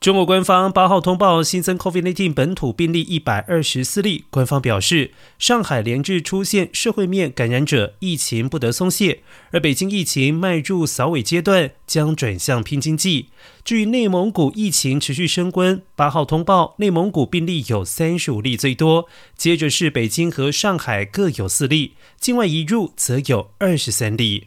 中国官方八号通报新增 COVID-19 本土病例一百二十四例。官方表示，上海连日出现社会面感染者，疫情不得松懈。而北京疫情迈入扫尾阶段，将转向拼经济。至于内蒙古疫情持续升温，八号通报内蒙古病例有三十五例最多，接着是北京和上海各有四例，境外移入则有二十三例。